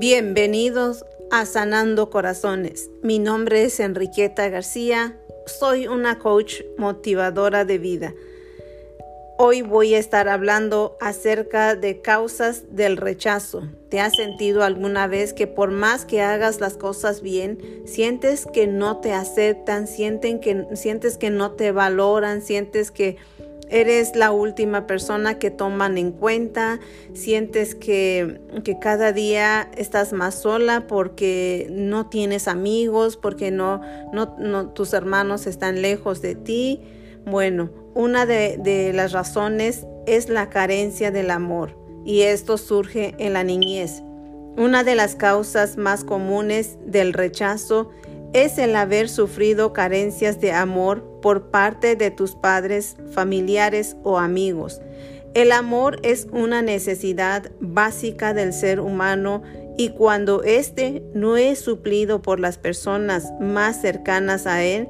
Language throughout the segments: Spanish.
Bienvenidos a Sanando Corazones. Mi nombre es Enriqueta García. Soy una coach motivadora de vida. Hoy voy a estar hablando acerca de causas del rechazo. ¿Te has sentido alguna vez que por más que hagas las cosas bien, sientes que no te aceptan, sienten que, sientes que no te valoran, sientes que eres la última persona que toman en cuenta, sientes que, que, cada día estás más sola porque no tienes amigos, porque no, no, tus hermanos están lejos de ti. Bueno, una de, de las razones es la carencia del amor y esto surge en la niñez. Una de las causas más comunes del rechazo es el haber sufrido carencias de amor por parte de tus padres, familiares o amigos. El amor es una necesidad básica del ser humano y cuando éste no es suplido por las personas más cercanas a él,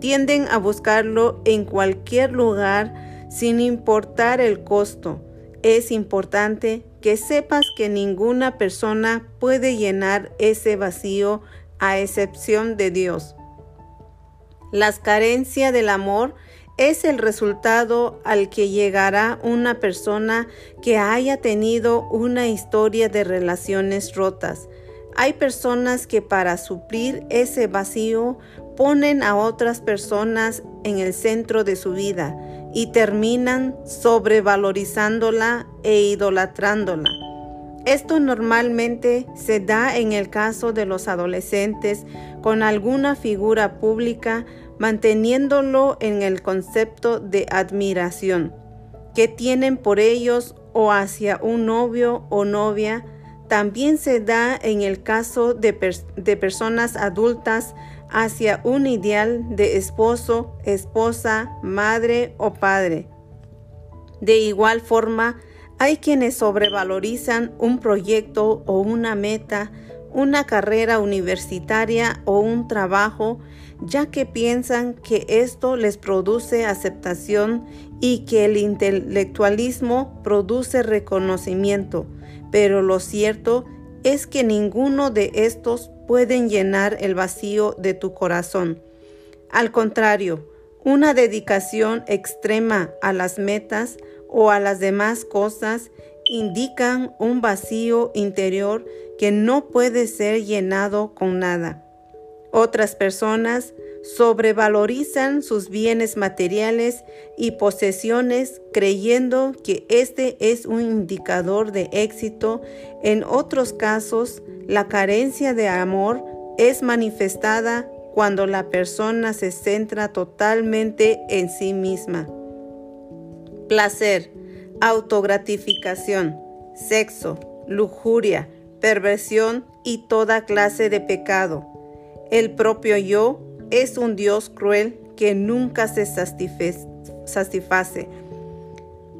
tienden a buscarlo en cualquier lugar sin importar el costo. Es importante que sepas que ninguna persona puede llenar ese vacío a excepción de Dios. La carencia del amor es el resultado al que llegará una persona que haya tenido una historia de relaciones rotas. Hay personas que para suplir ese vacío ponen a otras personas en el centro de su vida y terminan sobrevalorizándola e idolatrándola. Esto normalmente se da en el caso de los adolescentes con alguna figura pública manteniéndolo en el concepto de admiración que tienen por ellos o hacia un novio o novia. También se da en el caso de, personas adultas hacia un ideal de esposo, esposa, madre o padre. De igual forma, hay quienes sobrevalorizan un proyecto o una meta, una carrera universitaria o un trabajo, ya que piensan que esto les produce aceptación y que el intelectualismo produce reconocimiento. Pero lo cierto es que ninguno de estos pueden llenar el vacío de tu corazón. Al contrario, una dedicación extrema a las metas o a las demás cosas indican un vacío interior que no puede ser llenado con nada. Otras personas sobrevalorizan sus bienes materiales y posesiones creyendo que este es un indicador de éxito. En otros casos, la carencia de amor es manifestada cuando la persona se centra totalmente en sí misma placer, autogratificación, sexo, lujuria, perversión y toda clase de pecado. El propio yo es un Dios cruel que nunca se satisface.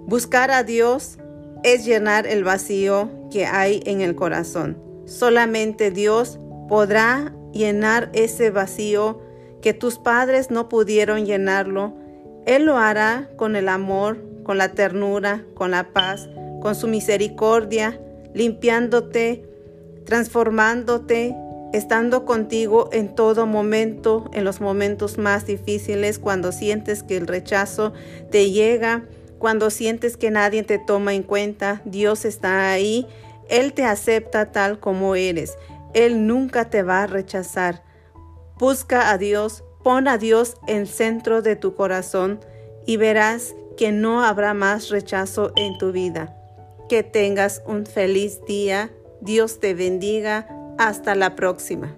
Buscar a Dios es llenar el vacío que hay en el corazón. Solamente Dios podrá llenar ese vacío que tus padres no pudieron llenarlo. Él lo hará con el amor con la ternura, con la paz, con su misericordia, limpiándote, transformándote, estando contigo en todo momento, en los momentos más difíciles, cuando sientes que el rechazo te llega, cuando sientes que nadie te toma en cuenta, Dios está ahí, Él te acepta tal como eres, Él nunca te va a rechazar. Busca a Dios, pon a Dios en centro de tu corazón y verás que no habrá más rechazo en tu vida. Que tengas un feliz día. Dios te bendiga. Hasta la próxima.